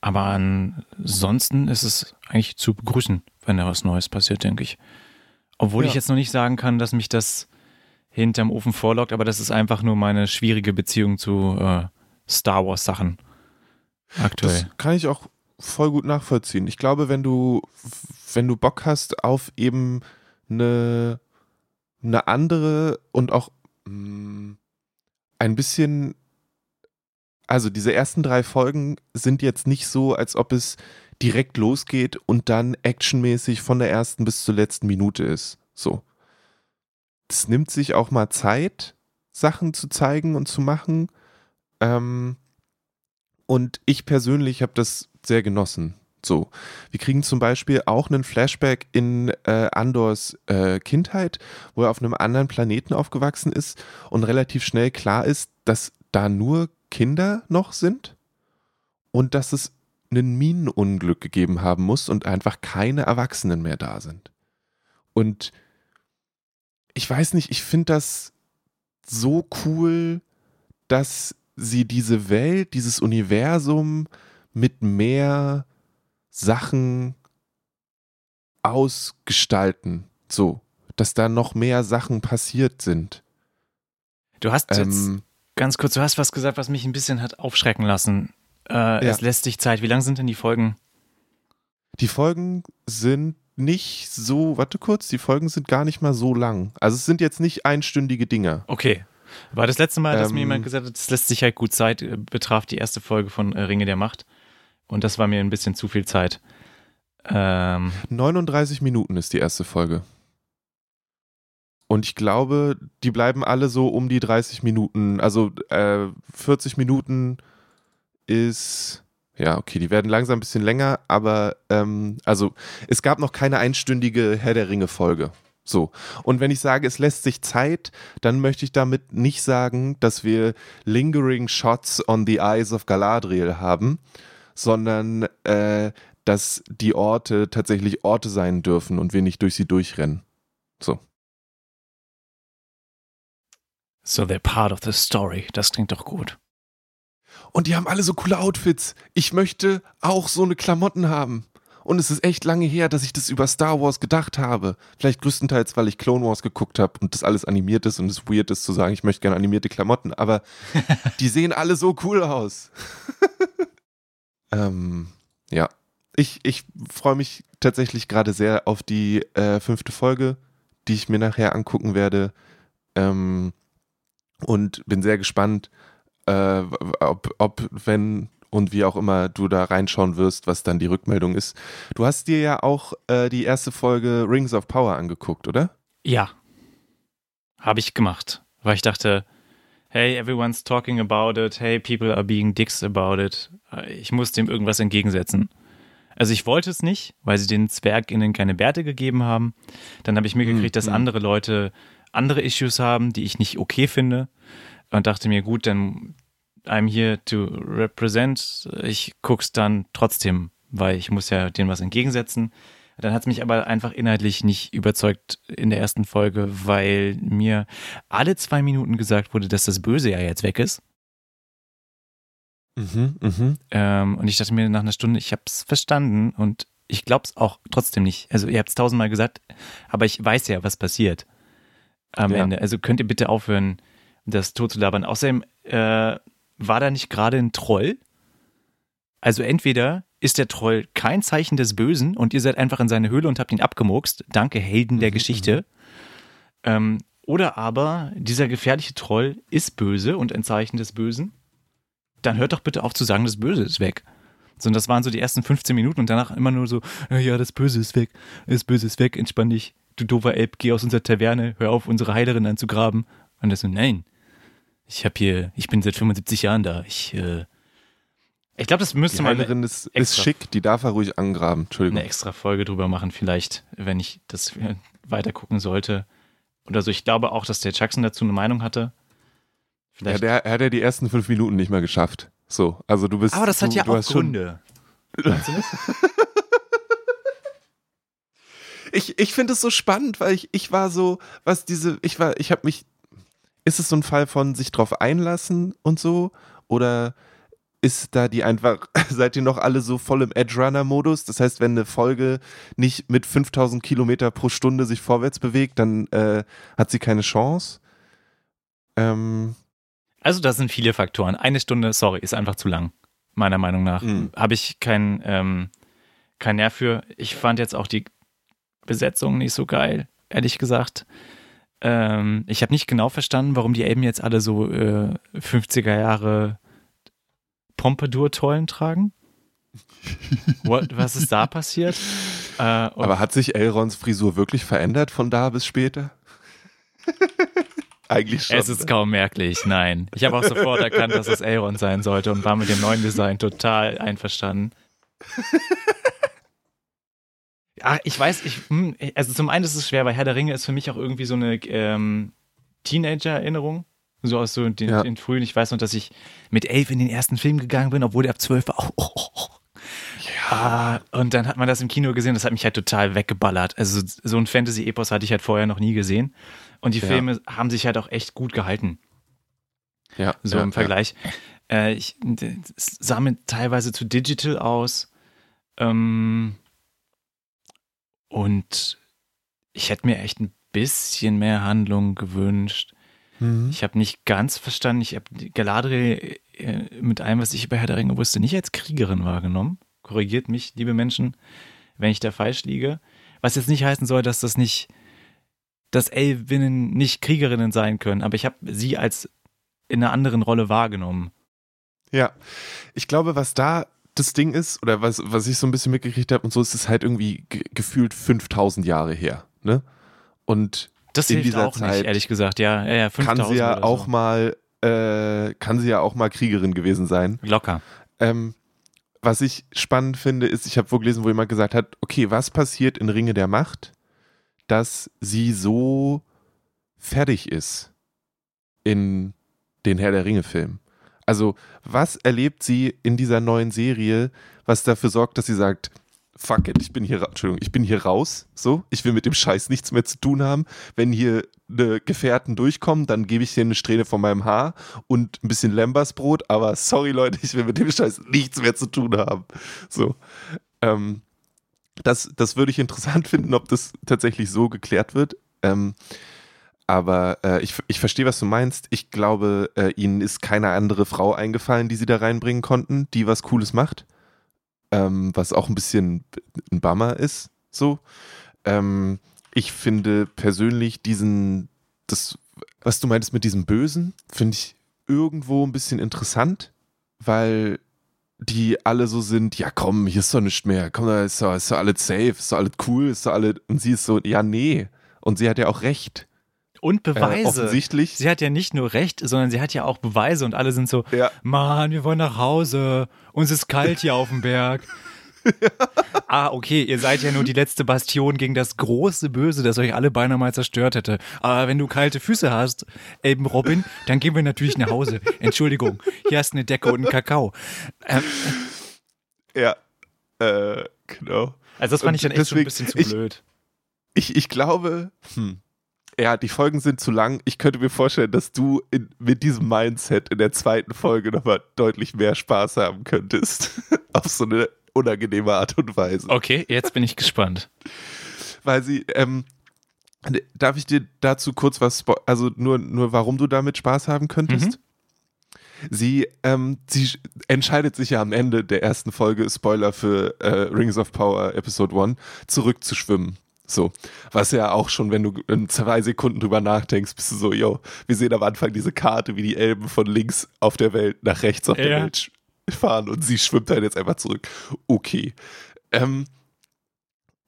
aber ansonsten ist es eigentlich zu begrüßen, wenn da was Neues passiert, denke ich. Obwohl ja. ich jetzt noch nicht sagen kann, dass mich das hinterm Ofen vorlockt, aber das ist einfach nur meine schwierige Beziehung zu äh, Star Wars Sachen aktuell. Das kann ich auch voll gut nachvollziehen. Ich glaube, wenn du, wenn du Bock hast auf eben eine, eine andere und auch mm, ein bisschen, also diese ersten drei Folgen sind jetzt nicht so, als ob es direkt losgeht und dann actionmäßig von der ersten bis zur letzten Minute ist. So. Es nimmt sich auch mal Zeit, Sachen zu zeigen und zu machen. Ähm, und ich persönlich habe das sehr genossen. So, wir kriegen zum Beispiel auch einen Flashback in äh, Andors äh, Kindheit, wo er auf einem anderen Planeten aufgewachsen ist und relativ schnell klar ist, dass da nur Kinder noch sind und dass es ein Minenunglück gegeben haben muss und einfach keine Erwachsenen mehr da sind. Und ich weiß nicht, ich finde das so cool, dass sie diese Welt, dieses Universum mit mehr Sachen ausgestalten. So, dass da noch mehr Sachen passiert sind. Du hast jetzt ähm, ganz kurz, du hast was gesagt, was mich ein bisschen hat aufschrecken lassen. Äh, ja. Es lässt sich Zeit. Wie lang sind denn die Folgen? Die Folgen sind nicht so, warte kurz, die Folgen sind gar nicht mal so lang. Also es sind jetzt nicht einstündige Dinger. Okay. War das letzte Mal, dass ähm, mir jemand gesagt hat, es lässt sich halt gut Zeit, äh, betraf die erste Folge von äh, Ringe der Macht. Und das war mir ein bisschen zu viel Zeit. Ähm, 39 Minuten ist die erste Folge. Und ich glaube, die bleiben alle so um die 30 Minuten. Also äh, 40 Minuten ist ja, okay, die werden langsam ein bisschen länger, aber ähm, also es gab noch keine einstündige Herr der Ringe-Folge. So. Und wenn ich sage, es lässt sich Zeit, dann möchte ich damit nicht sagen, dass wir lingering shots on the eyes of Galadriel haben, sondern äh, dass die Orte tatsächlich Orte sein dürfen und wir nicht durch sie durchrennen. So. So they're part of the story. Das klingt doch gut. Und die haben alle so coole Outfits. Ich möchte auch so eine Klamotten haben. Und es ist echt lange her, dass ich das über Star Wars gedacht habe. Vielleicht größtenteils, weil ich Clone Wars geguckt habe und das alles animiert ist und es weird ist zu sagen, ich möchte gerne animierte Klamotten. Aber die sehen alle so cool aus. ähm, ja. Ich, ich freue mich tatsächlich gerade sehr auf die äh, fünfte Folge, die ich mir nachher angucken werde. Ähm, und bin sehr gespannt, äh, ob, ob, wenn und wie auch immer du da reinschauen wirst, was dann die Rückmeldung ist. Du hast dir ja auch äh, die erste Folge Rings of Power angeguckt, oder? Ja. Habe ich gemacht, weil ich dachte, hey, everyone's talking about it, hey, people are being dicks about it. Ich muss dem irgendwas entgegensetzen. Also ich wollte es nicht, weil sie den ZwergInnen keine Bärte gegeben haben. Dann habe ich mir gekriegt, dass mhm. andere Leute andere Issues haben, die ich nicht okay finde und dachte mir, gut, dann I'm here to represent. Ich guck's dann trotzdem, weil ich muss ja denen was entgegensetzen. Dann hat es mich aber einfach inhaltlich nicht überzeugt in der ersten Folge, weil mir alle zwei Minuten gesagt wurde, dass das Böse ja jetzt weg ist. Mhm, mh. ähm, und ich dachte mir nach einer Stunde, ich habe es verstanden und ich glaube es auch trotzdem nicht. Also ihr habt es tausendmal gesagt, aber ich weiß ja, was passiert am ja. Ende. Also könnt ihr bitte aufhören, das tot zu labern. Außerdem äh, war da nicht gerade ein Troll? Also entweder ist der Troll kein Zeichen des Bösen und ihr seid einfach in seine Höhle und habt ihn abgemurkst. Danke, Helden der mhm, Geschichte. Mhm. Ähm, oder aber dieser gefährliche Troll ist böse und ein Zeichen des Bösen. Dann hört doch bitte auf zu sagen, das Böse ist weg. So, und das waren so die ersten 15 Minuten und danach immer nur so, ja, das Böse ist weg, das Böse ist weg, entspann dich, du doofer Elb, geh aus unserer Taverne, hör auf, unsere Heilerin anzugraben. Und das so, nein, ich habe hier, ich bin seit 75 Jahren da. Ich, äh, ich glaube, das müsste die mal. Heilerin ist, ist schick, die darf er ruhig angraben. Entschuldigung. Eine extra Folge drüber machen, vielleicht, wenn ich das weiter gucken sollte. Oder so. Ich glaube auch, dass der Jackson dazu eine Meinung hatte. Vielleicht. Ja, der hat ja die ersten fünf Minuten nicht mehr geschafft. So, also du bist. Aber das du, hat ja auch Gründe. ich ich finde es so spannend, weil ich, ich war so, was diese, ich war, ich habe mich ist es so ein Fall von sich drauf einlassen und so? Oder ist da die einfach, seid ihr noch alle so voll im Edge-Runner-Modus? Das heißt, wenn eine Folge nicht mit 5000 Kilometer pro Stunde sich vorwärts bewegt, dann äh, hat sie keine Chance? Ähm. Also, das sind viele Faktoren. Eine Stunde, sorry, ist einfach zu lang. Meiner Meinung nach. Mhm. Habe ich keinen ähm, kein Nerv für. Ich fand jetzt auch die Besetzung nicht so geil, ehrlich gesagt. Ähm, ich habe nicht genau verstanden, warum die Elben jetzt alle so äh, 50er Jahre Pompadour-Tollen tragen. What, was ist da passiert? Äh, Aber hat sich Elrons Frisur wirklich verändert von da bis später? Eigentlich schon. Es ist kaum merklich, nein. Ich habe auch sofort erkannt, dass es Elrond sein sollte und war mit dem neuen Design total einverstanden. Ach, ich weiß, ich, hm, also zum einen ist es schwer, weil Herr der Ringe ist für mich auch irgendwie so eine ähm, Teenager-Erinnerung. So aus so den, Ja. den frühen, ich weiß noch, dass ich mit elf in den ersten Film gegangen bin, obwohl der ab zwölf war. Oh, oh, oh, oh. Ah, und dann hat man das im Kino gesehen, das hat mich halt total weggeballert. Also so ein Fantasy-Epos hatte ich halt vorher noch nie gesehen. Und die Ja. Filme haben sich halt auch echt gut gehalten, Ja, so ja, im Vergleich. Äh, ich, es sah mir teilweise zu digital aus. Ähm, und ich hätte mir echt ein bisschen mehr Handlung gewünscht. Mhm. Ich habe nicht ganz verstanden, ich habe Galadriel äh, mit allem, was ich über Herr der Ringe wusste, nicht als Kriegerin wahrgenommen. Korrigiert mich, liebe Menschen, wenn ich da falsch liege. Was jetzt nicht heißen soll, dass das nicht, dass Elvinnen nicht Kriegerinnen sein können, aber ich habe sie als in einer anderen Rolle wahrgenommen. Ja, ich glaube, was da das Ding ist, oder was, was ich so ein bisschen mitgekriegt habe und so, ist es halt irgendwie ge gefühlt 5000 Jahre her. Ne? Und Das In hilft dieser auch Zeit nicht, ehrlich gesagt. Ja, ja, ja 5000 kann sie ja auch so. mal, äh, kann sie ja auch mal Kriegerin gewesen sein. Locker. Ähm, was ich spannend finde, ist, ich habe wo gelesen, wo jemand gesagt hat, okay, was passiert in Ringe der Macht, dass sie so fertig ist in den Herr der Ringe-Film? Also, was erlebt sie in dieser neuen Serie, was dafür sorgt, dass sie sagt, fuck it, ich bin hier, Entschuldigung, ich bin hier raus, so, ich will mit dem Scheiß nichts mehr zu tun haben. Wenn hier eine Gefährten durchkommen, dann gebe ich dir eine Strähne von meinem Haar und ein bisschen Lembersbrot, aber sorry Leute, ich will mit dem Scheiß nichts mehr zu tun haben. So. Ähm, das, das würde ich interessant finden, ob das tatsächlich so geklärt wird. Ähm, aber äh, ich, ich verstehe, was du meinst. Ich glaube, äh, ihnen ist keine andere Frau eingefallen, die sie da reinbringen konnten, die was Cooles macht. Ähm, was auch ein bisschen ein Bummer ist. So. Ähm, ich finde persönlich diesen, das, was du meintest mit diesem Bösen, finde ich irgendwo ein bisschen interessant, weil die alle so sind, ja komm, hier ist doch nichts mehr, komm, da ist doch, ist doch alles safe, ist doch alles cool, ist doch alles, und sie ist so, ja nee, und sie hat ja auch recht. Und Äh, Beweise. offensichtlich. Sie hat ja nicht nur Recht, sondern sie hat ja auch Beweise und alle sind so, Ja. Mann, wir wollen nach Hause. Uns ist kalt hier auf dem Berg. Ah, okay, ihr seid ja nur die letzte Bastion gegen das große Böse, das euch alle beinahe mal zerstört hätte. Aber wenn du kalte Füße hast, Elben Robin, dann gehen wir natürlich nach Hause. Entschuldigung, hier hast du eine Decke und einen Kakao. Ähm, Ja, äh, genau. also das fand ich dann echt schon ein Deswegen- bisschen zu ich- blöd. Ich, ich glaube, hm, ja, die Folgen sind zu lang. Ich könnte mir vorstellen, dass du in, mit diesem Mindset in der zweiten Folge nochmal deutlich mehr Spaß haben könntest. Auf so eine unangenehme Art und Weise. Okay, jetzt bin ich gespannt. Weil sie, ähm, darf ich dir dazu kurz was, also nur, nur warum du damit Spaß haben könntest? Sie, ähm, sie sch- entscheidet sich ja am Ende der ersten Folge, Spoiler für äh, Rings of Power Episode 1, zurückzuschwimmen. So, was ja auch schon, wenn du in zwei Sekunden drüber nachdenkst, bist du so, yo, wir sehen am Anfang diese Karte, wie die Elben von links auf der Welt nach rechts auf der Ja. Welt sch- fahren und sie schwimmt halt jetzt einfach zurück. Okay. Ähm,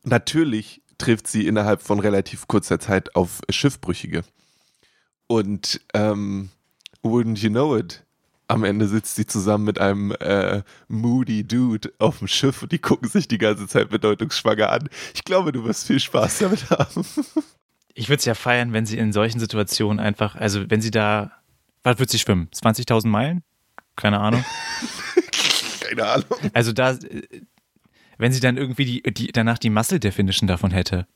natürlich trifft sie innerhalb von relativ kurzer Zeit auf Schiffbrüchige. Und ähm, wouldn't you know it? Am Ende sitzt sie zusammen mit einem äh, moody Dude auf dem Schiff und die gucken sich die ganze Zeit bedeutungsschwanger an. Ich glaube, du wirst viel Spaß damit haben. Ich würde es ja feiern, wenn sie in solchen Situationen einfach, also wenn sie da, was wird sie schwimmen? 20.000 Meilen? Keine Ahnung. Keine Ahnung. Also da, äh, wenn sie dann irgendwie die, die danach die Muscle Definition davon hätte.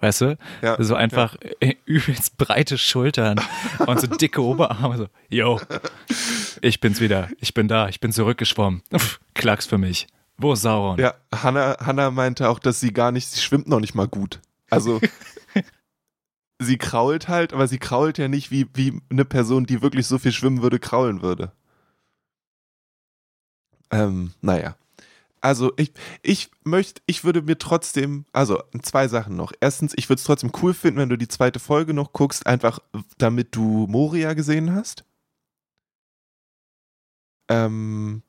Weißt du? Ja, so einfach äh, übelst breite Schultern und so dicke Oberarme. So, yo, ich bin's wieder. Ich bin da. Ich bin zurückgeschwommen. Uff, Klacks für mich. Wo ist Sauron? Ja, Hannah, Hannah meinte auch, dass sie gar nicht, sie schwimmt noch nicht mal gut. Also sie krault halt, aber sie krault ja nicht wie, wie eine Person, die wirklich so viel schwimmen würde, kraulen würde. Ähm, naja. Also ich, ich möchte, ich würde mir trotzdem, also zwei Sachen noch. Erstens, ich würde es trotzdem cool finden, wenn du die zweite Folge noch guckst, einfach damit du Moria gesehen hast. Ähm,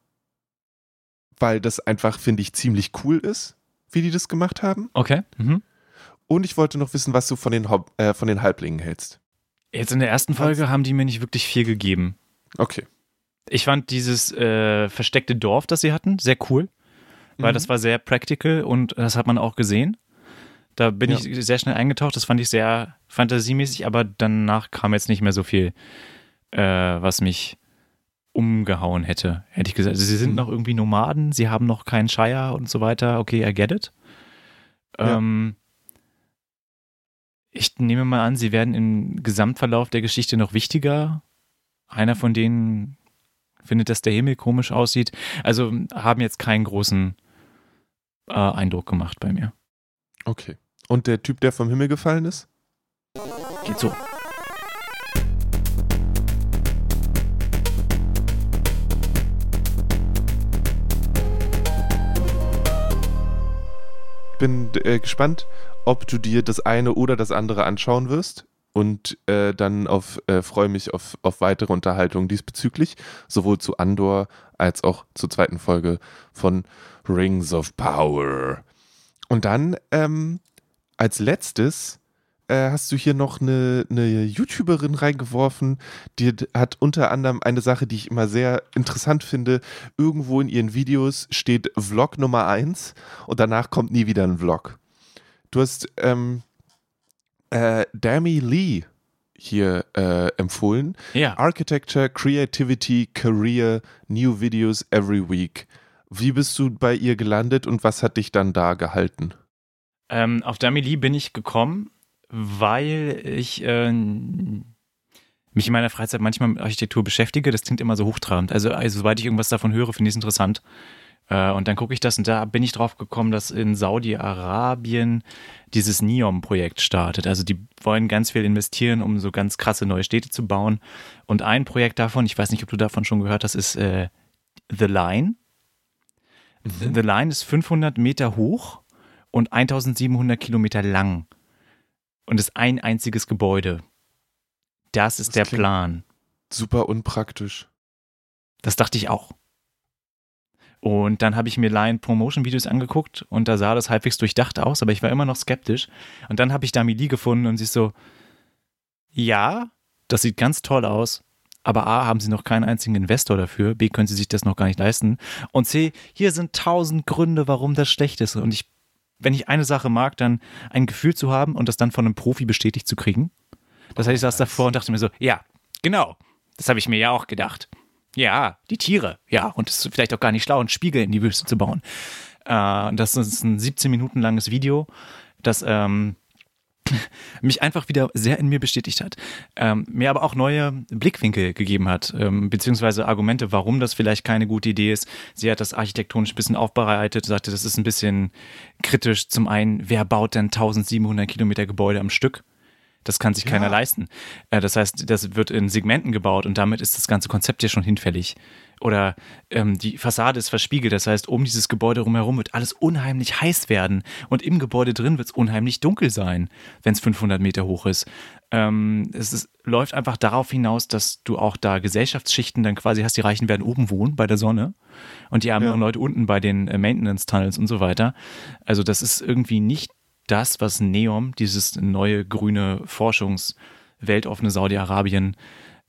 weil das einfach, finde ich, ziemlich cool ist, wie die das gemacht haben. Okay. Mhm. Und ich wollte noch wissen, was du von den, Hob äh, von den Halblingen hältst. Jetzt in der ersten Folge haben die mir nicht wirklich viel gegeben. Okay. Ich fand dieses äh, versteckte Dorf, das sie hatten, sehr cool, weil Mhm. das war sehr practical und das hat man auch gesehen. Da bin Ja. ich sehr schnell eingetaucht, das fand ich sehr fantasiemäßig, aber danach kam jetzt nicht mehr so viel. äh, was mich umgehauen hätte, hätte ich gesagt. Also sie sind Mhm. noch irgendwie Nomaden, sie haben noch keinen Shire und so weiter. Okay, I get it. Ja. Ähm, ich nehme mal an, sie werden im Gesamtverlauf der Geschichte noch wichtiger. Einer von denen findet, dass der Himmel komisch aussieht. Also haben jetzt keinen großen äh, Eindruck gemacht bei mir. Okay. Und der Typ, der vom Himmel gefallen ist? Geht so. Bin äh, gespannt, ob du dir das eine oder das andere anschauen wirst. Und äh, dann äh, freue mich auf, auf weitere Unterhaltungen diesbezüglich, sowohl zu Andor als auch zur zweiten Folge von Rings of Power. Und dann ähm, als letztes äh, hast du hier noch eine, eine YouTuberin reingeworfen, die hat unter anderem eine Sache, die ich immer sehr interessant finde. Irgendwo in ihren Videos steht Vlog Nummer 1 und danach kommt nie wieder ein Vlog. Du hast ähm, äh, Dami Lee hier äh, empfohlen. Ja. Architecture, Creativity, Career, New Videos every week. Wie bist du bei ihr gelandet und was hat dich dann da gehalten? Ähm, auf Damili bin ich gekommen, weil ich äh, mich in meiner Freizeit manchmal mit Architektur beschäftige. Das klingt immer so hochtrabend. Also, also sobald ich irgendwas davon höre, finde ich es interessant. Äh, und dann gucke ich das und da bin ich drauf gekommen, dass in Saudi-Arabien dieses NEOM-Projekt startet. Also die wollen ganz viel investieren, um so ganz krasse neue Städte zu bauen. Und ein Projekt davon, ich weiß nicht, ob du davon schon gehört hast, ist äh, The Line. The Line ist 500 Meter hoch und 1700 Kilometer lang. Und ist ein einziges Gebäude. Das ist Das der Plan. Super unpraktisch. Das dachte ich auch. Und dann habe ich mir Line Promotion Videos angeguckt und da sah das halbwegs durchdacht aus, aber ich war immer noch skeptisch. Und dann habe ich Dami Lee gefunden und sie ist so, ja, das sieht ganz toll aus, aber A, haben sie noch keinen einzigen Investor dafür, B, können sie sich das noch gar nicht leisten und C, hier sind tausend Gründe, warum das schlecht ist. Und ich, wenn ich eine Sache mag, dann ein Gefühl zu haben und das dann von einem Profi bestätigt zu kriegen. Das heißt, ich saß davor und dachte mir so, ja, genau, das habe ich mir ja auch gedacht. Ja, die Tiere. Ja, und es ist vielleicht auch gar nicht schlau, einen Spiegel in die Wüste zu bauen. Äh, das ist ein 17 Minuten langes Video, das ähm, mich einfach wieder sehr in mir bestätigt hat. Ähm, mir aber auch neue Blickwinkel gegeben hat, ähm, beziehungsweise Argumente, warum das vielleicht keine gute Idee ist. Sie hat das architektonisch ein bisschen aufbereitet, sagte, das ist ein bisschen kritisch. Zum einen, wer baut denn 1700 Kilometer Gebäude am Stück? Das kann sich Ja. keiner leisten. Äh, Das heißt, das wird in Segmenten gebaut und damit ist das ganze Konzept ja schon hinfällig. Oder ähm, die Fassade ist verspiegelt, das heißt, um dieses Gebäude rumherum wird alles unheimlich heiß werden und im Gebäude drin wird es unheimlich dunkel sein, wenn es 500 Meter hoch ist. Ähm, es ist, läuft einfach darauf hinaus, dass du auch da Gesellschaftsschichten dann quasi hast, die Reichen werden oben wohnen bei der Sonne und die armen Ja. Leute unten bei den äh, Maintenance-Tunnels und so weiter. Also das ist irgendwie nicht das, was NEOM, dieses neue grüne Forschungsweltoffene Saudi-Arabien,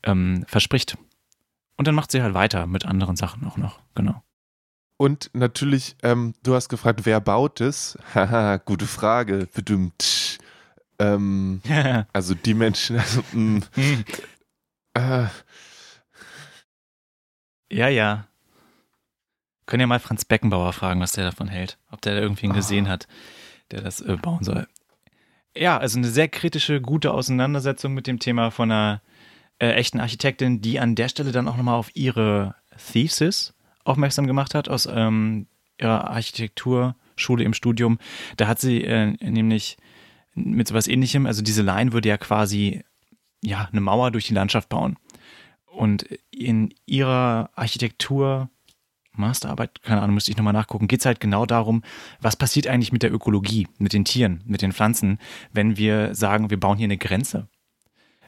ähm, verspricht. Und dann macht sie halt weiter mit anderen Sachen auch noch, genau. Und natürlich, ähm, du hast gefragt, wer baut es? Haha, gute Frage. Bedümmt. Ähm, also die Menschen, also, mh, äh, ja, ja. Können ja mal Franz Beckenbauer fragen, was der davon hält. Ob der da irgendwen Ah. gesehen hat, der das äh, bauen soll. Ja, also eine sehr kritische, gute Auseinandersetzung mit dem Thema von einer äh, echten Architektin, die an der Stelle dann auch nochmal auf ihre Thesis aufmerksam gemacht hat aus ähm, ihrer Architekturschule im Studium. Da hat sie äh, nämlich mit sowas ähnlichem, also diese Line würde ja quasi ja eine Mauer durch die Landschaft bauen. Und in ihrer Architektur Masterarbeit, keine Ahnung, müsste ich nochmal nachgucken, geht es halt genau darum, was passiert eigentlich mit der Ökologie, mit den Tieren, mit den Pflanzen, wenn wir sagen, wir bauen hier eine Grenze.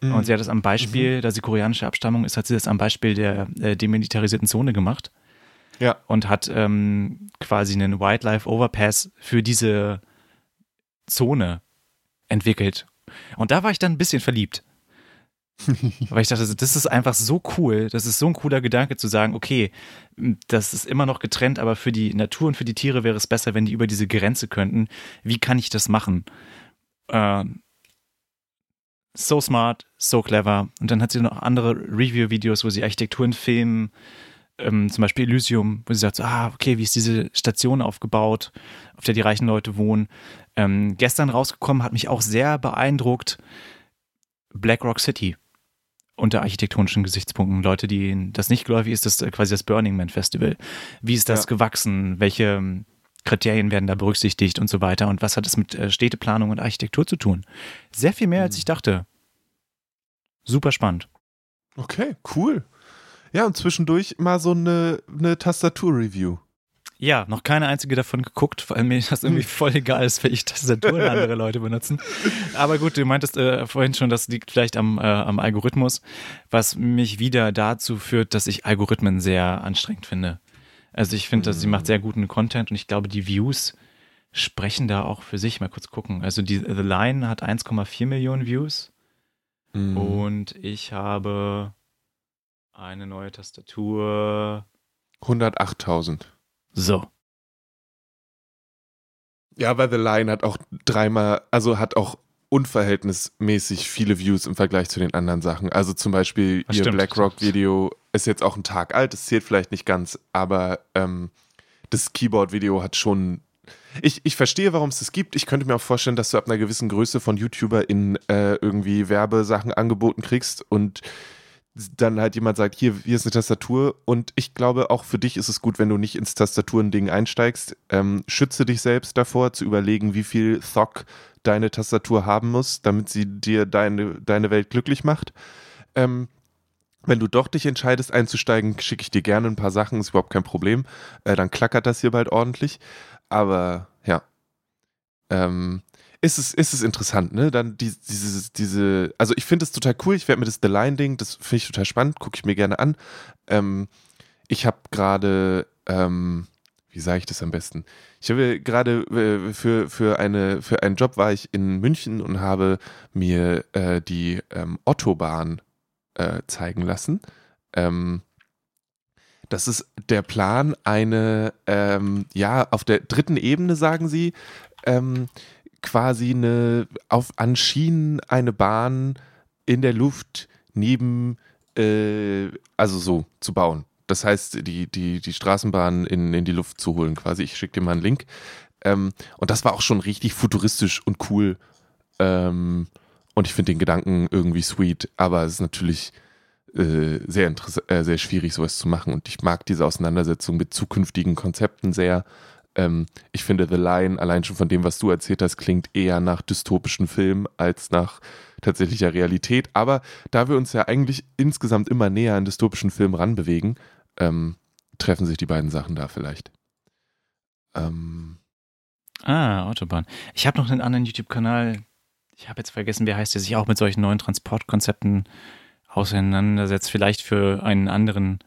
Mh, Und sie hat das am Beispiel, da sie koreanische Abstammung ist, hat sie das am Beispiel der äh, demilitarisierten Zone gemacht ja, und hat ähm, quasi einen Wildlife Overpass für diese Zone entwickelt. Und da war ich dann ein bisschen verliebt. Weil ich dachte, das ist einfach so cool, das ist so ein cooler Gedanke zu sagen, okay, das ist immer noch getrennt, aber für die Natur und für die Tiere wäre es besser, wenn die über diese Grenze könnten. Wie kann ich das machen? Ähm, so smart, so clever. Und dann hat sie noch andere Review-Videos, wo sie Architekturen filmen, ähm, zum Beispiel Elysium, wo sie sagt, so, ah, okay, wie ist diese Station aufgebaut, auf der die reichen Leute wohnen. Ähm, gestern rausgekommen, hat mich auch sehr beeindruckt, Black Rock City unter architektonischen Gesichtspunkten. Leute, die das nicht geläufig ist, das quasi das Burning Man Festival. Wie ist das ja. gewachsen? Welche Kriterien werden da berücksichtigt und so weiter? Und was hat es mit äh, Städteplanung und Architektur zu tun? Sehr viel mehr, als ich dachte. Super spannend. Okay, cool. Ja, und zwischendurch mal so eine, eine Tastatur-Review. Ja, noch keine einzige davon geguckt, weil mir das irgendwie voll egal ist, welche Tastaturen andere Leute benutzen. Aber gut, du meintest äh, vorhin schon, das liegt vielleicht am, äh, am Algorithmus, was mich wieder dazu führt, dass ich Algorithmen sehr anstrengend finde. Also ich finde, mhm. sie macht sehr guten Content und ich glaube, die Views sprechen da auch für sich. Mal kurz gucken. Also die The Line hat 1,4 Millionen Views mhm. und ich habe eine neue Tastatur. 108.000. So. Ja, weil The Line hat auch dreimal, also hat auch unverhältnismäßig viele Views im Vergleich zu den anderen Sachen. Also zum Beispiel das ihr BlackRock-Video ist jetzt auch ein Tag alt, das zählt vielleicht nicht ganz, aber ähm, das Keyboard-Video hat schon. Ich, ich verstehe, warum es das gibt. Ich könnte mir auch vorstellen, dass du ab einer gewissen Größe von YouTuber in äh, irgendwie Werbesachen angeboten kriegst und dann halt jemand sagt, hier, hier ist eine Tastatur und ich glaube, auch für dich ist es gut, wenn du nicht ins Tastaturending einsteigst. Ähm, schütze dich selbst davor, zu überlegen, wie viel Thock deine Tastatur haben muss, damit sie dir deine, deine Welt glücklich macht. Ähm, wenn du doch dich entscheidest einzusteigen, schicke ich dir gerne ein paar Sachen, ist überhaupt kein Problem. Äh, dann klackert das hier bald ordentlich. Aber ja. Ähm, ist es, ist es interessant, ne? Dann die, diese, diese, also ich finde es total cool. Ich werde mir das The Line-Ding, das finde ich total spannend, gucke ich mir gerne an. Ähm, ich habe gerade, ähm, wie sage ich das am besten? Ich habe gerade äh, für, für, eine, für einen Job war ich in München und habe mir äh, die ähm, Ottobahn äh, zeigen lassen. Ähm, das ist der Plan, eine, ähm, ja, auf der dritten Ebene, sagen sie, ähm, quasi eine, auf, an Schienen eine Bahn in der Luft neben, äh, also so zu bauen. Das heißt, die, die, die Straßenbahn in, in die Luft zu holen quasi. Ich schicke dir mal einen Link. Ähm, und das war auch schon richtig futuristisch und cool. Ähm, und ich finde den Gedanken irgendwie sweet, aber es ist natürlich äh, sehr, äh, sehr schwierig, sowas zu machen. Und ich mag diese Auseinandersetzung mit zukünftigen Konzepten sehr. Ähm, ich finde The Line, allein schon von dem, was du erzählt hast, klingt eher nach dystopischen Film als nach tatsächlicher Realität. Aber da wir uns ja eigentlich insgesamt immer näher an dystopischen Filmen ranbewegen, ähm, treffen sich die beiden Sachen da vielleicht. Ähm. Ah, Autobahn. Ich habe noch einen anderen YouTube-Kanal. Ich habe jetzt vergessen, wie heißt der sich auch mit solchen neuen Transportkonzepten auseinandersetzt. Vielleicht für einen anderen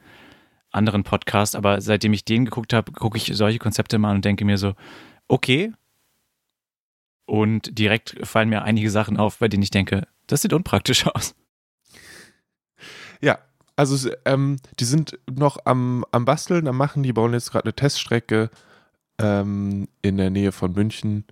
anderen Podcast, aber seitdem ich den geguckt habe, gucke ich solche Konzepte mal und denke mir so, okay. Und direkt fallen mir einige Sachen auf, bei denen ich denke, das sieht unpraktisch aus. Ja, also ähm, die sind noch am, am Basteln, am Machen, die bauen jetzt gerade eine Teststrecke ähm, in der Nähe von München.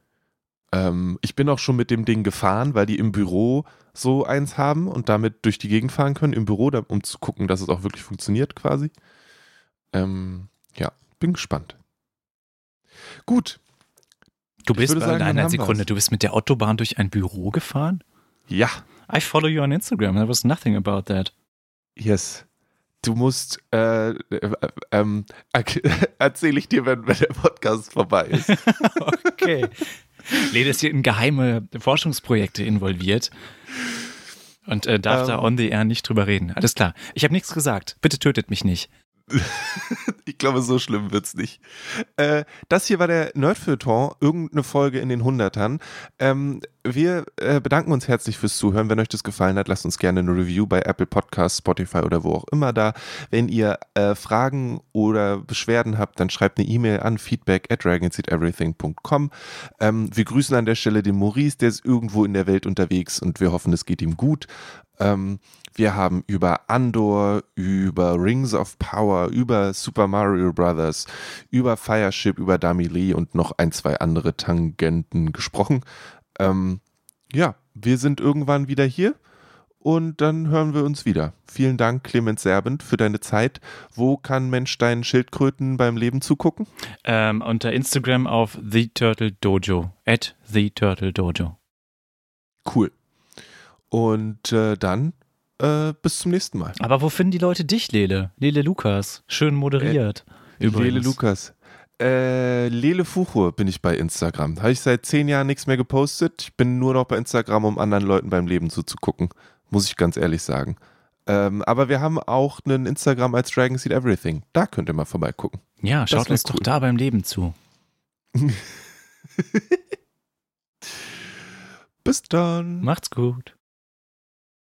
Ähm, ich bin auch schon mit dem Ding gefahren, weil die im Büro so eins haben und damit durch die Gegend fahren können, im Büro, um zu gucken, dass es auch wirklich funktioniert quasi. Ähm, ja, bin gespannt. Gut. Du bist in einer Sekunde, du bist mit der Autobahn durch ein Büro gefahren? Ja. I follow you on Instagram. There was nothing about that. Yes. Du musst, äh, äh, ähm, erzähle ich dir, wenn, wenn der Podcast vorbei ist. okay. Lede ist hier in geheime Forschungsprojekte involviert und äh, darf ähm, da on the air nicht drüber reden. Alles klar. Ich habe nichts gesagt. Bitte tötet mich nicht. ich glaube, so schlimm wird es nicht. Äh, das hier war der Nerdfeuilleton, irgendeine Folge in den Hundertern. Ähm, wir äh, bedanken uns herzlich fürs Zuhören. Wenn euch das gefallen hat, lasst uns gerne eine Review bei Apple Podcasts, Spotify oder wo auch immer da. Wenn ihr äh, Fragen oder Beschwerden habt, dann schreibt eine E-Mail an feedback at dragonseateverything.com. Ähm, wir grüßen an der Stelle den Maurice, der ist irgendwo in der Welt unterwegs und wir hoffen, es geht ihm gut. Ähm, wir haben über Andor, über Rings of Power, über Super Mario Brothers, über Fireship, über Dami Lee und noch ein, zwei andere Tangenten gesprochen. Ähm, ja, wir sind irgendwann wieder hier und dann hören wir uns wieder. Vielen Dank, Clemens Serbent, für deine Zeit. Wo kann Mensch deinen Schildkröten beim Leben zugucken? Ähm, unter Instagram auf The Turtle Dojo. At The Turtle Dojo. Cool. Und äh, dann äh, bis zum nächsten Mal. Aber wo finden die Leute dich, Lele? Lele Lukas. Schön moderiert. Äh, Lele Lukas. Äh, Lele Fuchur bin ich bei Instagram. Habe ich seit zehn Jahren nichts mehr gepostet. Ich bin nur noch bei Instagram, um anderen Leuten beim Leben zuzugucken. Muss ich ganz ehrlich sagen. Ähm, aber wir haben auch einen Instagram als Dragon Seed Everything. Da könnt ihr mal vorbeigucken. Ja, schaut uns cool. doch da beim Leben zu. Bis dann. Macht's gut.